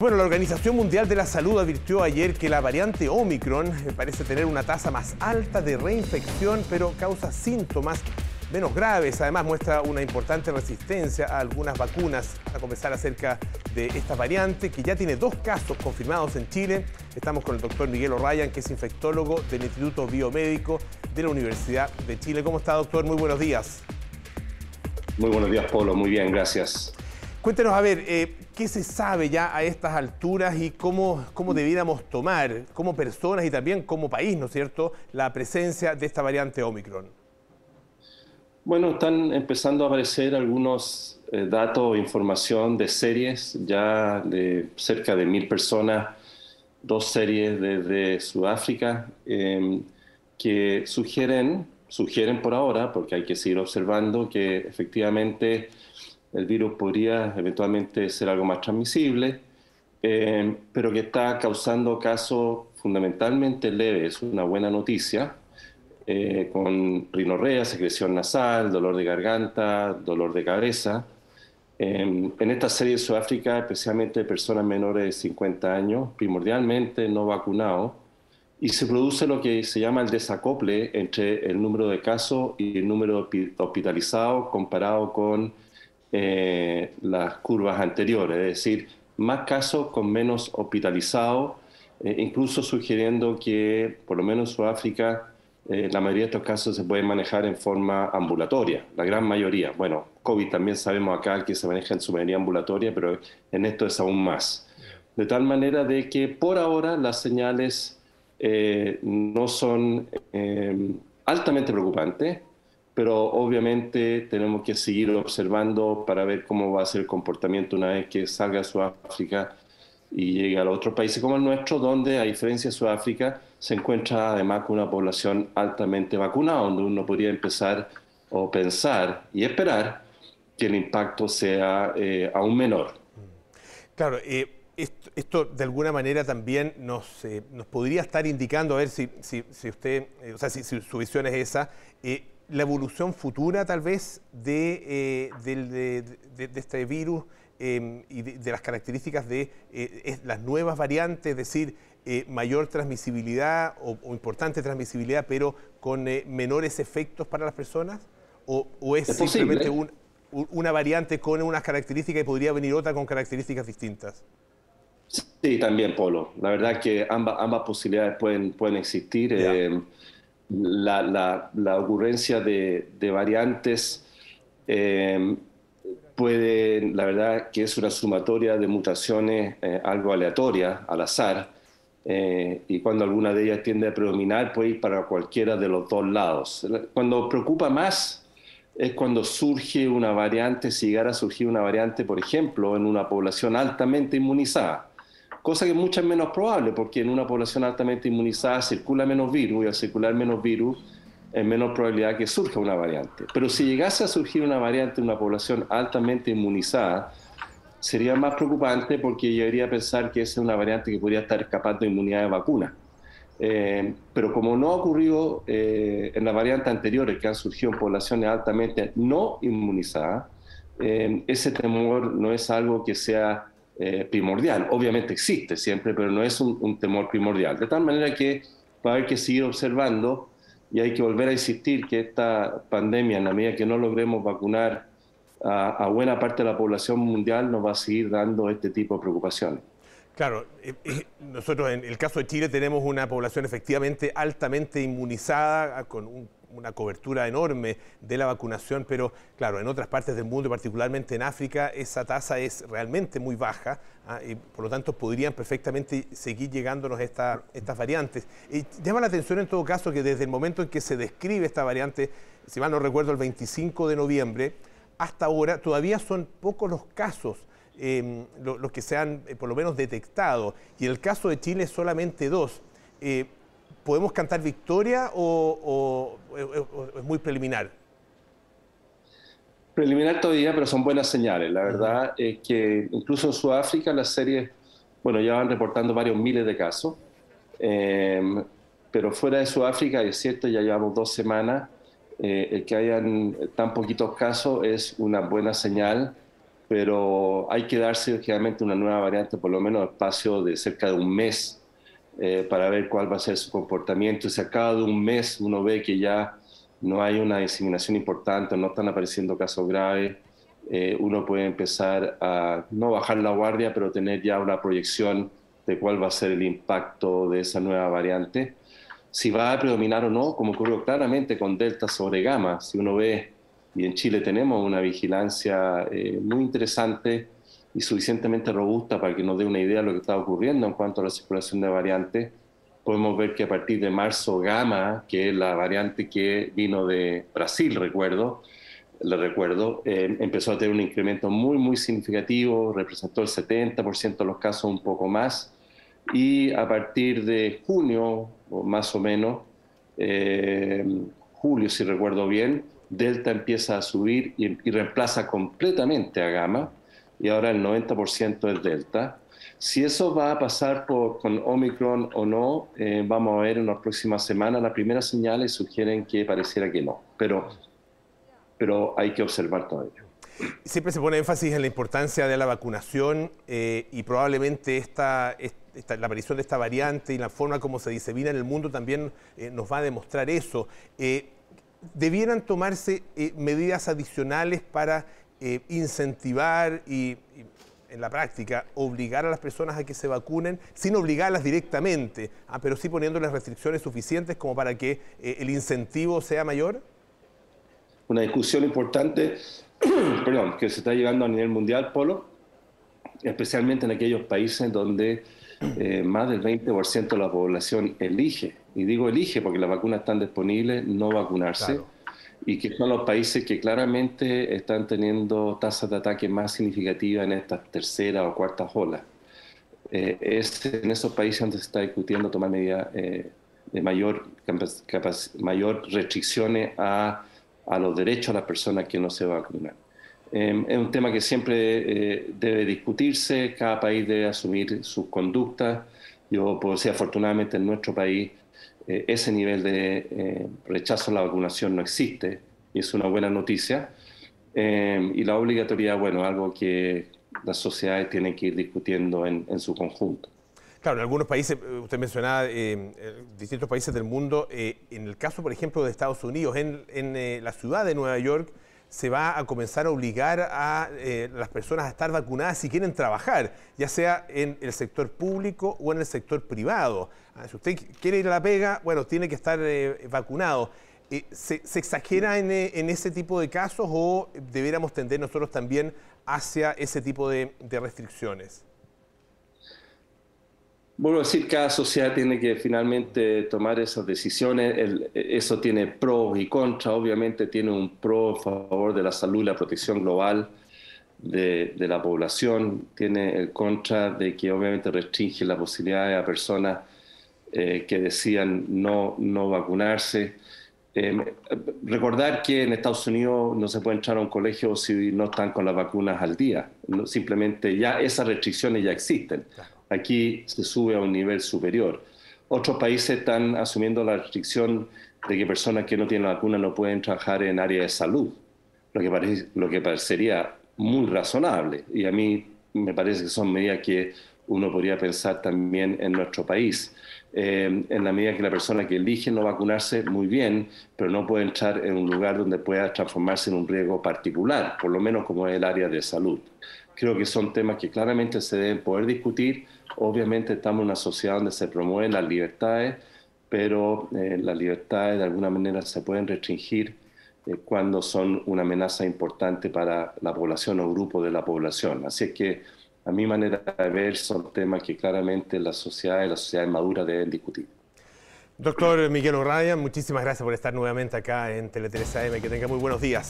Bueno, la Organización Mundial de la Salud advirtió ayer que la variante Omicron eh, parece tener una tasa más alta de reinfección, pero causa síntomas menos graves. Además, muestra una importante resistencia a algunas vacunas. A conversar acerca de esta variante, que ya tiene dos casos confirmados en Chile. Estamos con el doctor Miguel O'Ryan, que es infectólogo del Instituto Biomédico de la Universidad de Chile. ¿Cómo está, doctor? Muy buenos días. Muy buenos días, Polo. Muy bien, gracias. Cuéntenos, a ver, eh, ¿qué se sabe ya a estas alturas y cómo, cómo debiéramos tomar como personas y también como país, ¿no es cierto?, la presencia de esta variante Omicron. Bueno, están empezando a aparecer algunos eh, datos información de series ya de cerca de mil personas, dos series desde Sudáfrica, em, que sugieren, sugieren por ahora, porque hay que seguir observando, que efectivamente el virus podría eventualmente ser algo más transmisible, eh, pero que está causando casos fundamentalmente leves, una buena noticia, eh, con rinorrea, secreción nasal, dolor de garganta, dolor de cabeza. en esta serie de Sudáfrica, especialmente personas menores de 50 años, primordialmente no vacunados, y se produce lo que se llama el desacople entre el número de casos y el número hospitalizados comparado con eh, las curvas anteriores, es decir, más casos con menos hospitalizados, eh, incluso sugiriendo que por lo menos en Sudáfrica eh, la mayoría de estos casos se pueden manejar en forma ambulatoria, la gran mayoría. Bueno, COVID también sabemos acá que se maneja en su mayoría ambulatoria, pero en esto es aún más. De tal manera de que por ahora las señales no son altamente preocupantes, pero obviamente tenemos que seguir observando para ver cómo va a ser el comportamiento una vez que salga Sudáfrica y llegue a otros países como el nuestro, donde a diferencia de Sudáfrica se encuentra además con una población altamente vacunada, donde uno podría empezar o pensar y esperar que el impacto sea eh, aún menor. Claro, eh, esto, de alguna manera también nos, eh, nos podría estar indicando, a ver si, si, usted, o sea, si, su visión es esa, la evolución futura tal vez de, eh, este virus em, y de, las características de eh, las nuevas variantes, es decir, eh, mayor transmisibilidad o, importante transmisibilidad, pero con menores efectos para las personas? ¿O, es, simplemente una variante con unas características y podría venir otra con características distintas? Sí, también, Polo. La verdad que ambas, ambas posibilidades pueden, pueden existir la, la, ocurrencia de, variantes eh, puede, la verdad que es una sumatoria de mutaciones eh, algo aleatoria, al azar, eh, y cuando alguna de ellas tiende a predominar puede ir para cualquiera de los dos lados. Cuando preocupa más es cuando surge una variante, si llegara a surgir una variante, por ejemplo, en una población altamente inmunizada cosa que es mucho menos probable, porque en una población altamente inmunizada circula menos virus y al circular menos virus es menos probabilidad que surja una variante. Pero si llegase a surgir una variante en una población altamente inmunizada, sería más preocupante porque yo debería pensar que esa es una variante que podría estar escapando de inmunidad de vacuna. Eh, pero como no ha ocurrido eh, en las variantes anteriores que han surgido en poblaciones altamente no inmunizadas, eh, ese temor no es algo que sea eh, primordial. Obviamente existe siempre, pero no es un, temor primordial. De tal manera que va a haber que seguir observando y hay que volver a insistir que esta pandemia, en la medida que no logremos vacunar a, buena parte de la población mundial, nos va a seguir dando este tipo de preocupaciones. Claro, eh, eh, nosotros en el caso de Chile tenemos una población efectivamente altamente inmunizada, con un una cobertura enorme de la vacunación, pero claro, en otras partes del mundo, particularmente en África, esa tasa es realmente muy baja ¿ah? y por lo tanto podrían perfectamente seguir llegándonos estas variantes. Llama la atención en todo caso que desde el momento en que se describe esta variante, si mal no recuerdo, el 25 de noviembre, hasta ahora todavía son pocos los casos em, los que se han eh, por lo menos detectado. Y en el caso de Chile solamente dos. Eh, ¿podemos cantar victoria o, es muy preliminar? Preliminar todavía, pero son buenas señales. La verdad es que incluso en Sudáfrica las series, bueno, ya van reportando varios miles de casos, em, pero fuera de Sudáfrica, es cierto, ya llevamos dos semanas, eh, el que hayan tan poquitos casos es una buena señal pero hay que darse generalmente una nueva variante, por lo menos espacio de cerca de un mes, eh, para ver cuál va a ser su comportamiento. Si a cada un mes uno ve que ya no hay una diseminación importante, no están apareciendo casos graves, eh, uno puede empezar a no bajar la guardia, pero tener ya una proyección de cuál va a ser el impacto de esa nueva variante. Si va a predominar o no, como ocurrió claramente con Delta sobre Gamma, si uno ve y en Chile tenemos una vigilancia eh, muy interesante y suficientemente robusta para que nos dé una idea de lo que está ocurriendo en cuanto a la circulación de variantes. Podemos ver que a partir de marzo gamma, que es la variante que vino de Brasil, recuerdo, le recuerdo, eh, empezó a tener un incremento muy, muy significativo, representó el 70% de los casos, un poco más, y a partir de junio, o más o menos, eh, julio si recuerdo bien, Delta empieza a subir y, reemplaza completamente a Gamma y ahora el 90% es Delta. Si eso va a pasar con Omicron o no, eh, vamos a ver en las próximas semanas. Las primeras señales sugieren que pareciera que no, pero, pero hay que observar todavía. Siempre se pone énfasis en la importancia de la vacunación eh, y probablemente esta, la aparición de esta variante y la forma como se disemina en el mundo también eh, nos va a demostrar eso debieran tomarse eh, medidas adicionales para eh, incentivar y, en la práctica, obligar a las personas a que se vacunen, sin obligarlas directamente, ah, pero sí poniéndoles restricciones suficientes como para que eh, el incentivo sea mayor? Una discusión importante, perdón, que se está llevando a nivel mundial, Polo, especialmente en aquellos países donde más del 20% de la población elige. Y digo elige porque las vacunas están disponibles, no vacunarse, y que son los países que claramente están teniendo tasas de ataque más significativas en estas tercera o cuarta olas. Eh, es en esos países donde se está discutiendo tomar medidas eh, de mayor, mayor restricciones a, a, los derechos de las personas que no se vacunan. Eh, es un tema que siempre debe discutirse, cada país debe asumir sus conductas. Yo puedo decir, afortunadamente en nuestro país eh, ese nivel de eh, rechazo a la vacunación no existe y es una buena noticia. Eh, y la obligatoriedad, bueno, algo que las sociedades tienen que ir discutiendo en, su conjunto. Claro, en algunos países, usted mencionaba distintos países del mundo, en el caso, por ejemplo, de Estados Unidos, en, en la ciudad de Nueva York, se va a comenzar a obligar a las personas a estar vacunadas si quieren trabajar, ya sea en el sector público o en el sector privado. Ah, si usted quiere ir a la pega, bueno, tiene que estar eh, vacunado. Eh, ¿se, exagera eh, en, ese tipo de casos o debiéramos tender nosotros también hacia ese tipo de, restricciones? Bueno, decir, cada sociedad tiene que finalmente tomar esas decisiones. eso tiene pros y contras. Obviamente tiene un pro a favor de la salud y la protección global de, la población. Tiene el contra de que obviamente restringe la posibilidad a personas eh, que decían no, no vacunarse. Eh, recordar que en Estados Unidos no se puede entrar a un colegio si no están con las vacunas al día. simplemente ya esas restricciones ya existen. Aquí se sube a un nivel superior. Otros países están asumiendo la restricción de que personas que no tienen la vacuna no pueden trabajar en área de salud, lo que, lo que parecería muy razonable. Y a mí me parece que son medidas que uno podría pensar también en nuestro país. Eh, en la medida que la persona que elige no vacunarse, muy bien, pero no puede entrar en un lugar donde pueda transformarse en un riesgo particular, por lo menos como es el área de salud. Creo que son temas que claramente se deben poder discutir. Obviamente estamos en una sociedad donde se promueven las libertades, pero eh, las libertades de alguna manera se pueden restringir eh, cuando son una amenaza importante para la población o grupo de la población. Así es que a mi manera de ver, son temas que claramente la sociedad y la sociedad madura deben discutir. Doctor Miguel O'Ryan, muchísimas gracias por estar nuevamente acá en Tele 3 AM. Que tenga muy buenos días.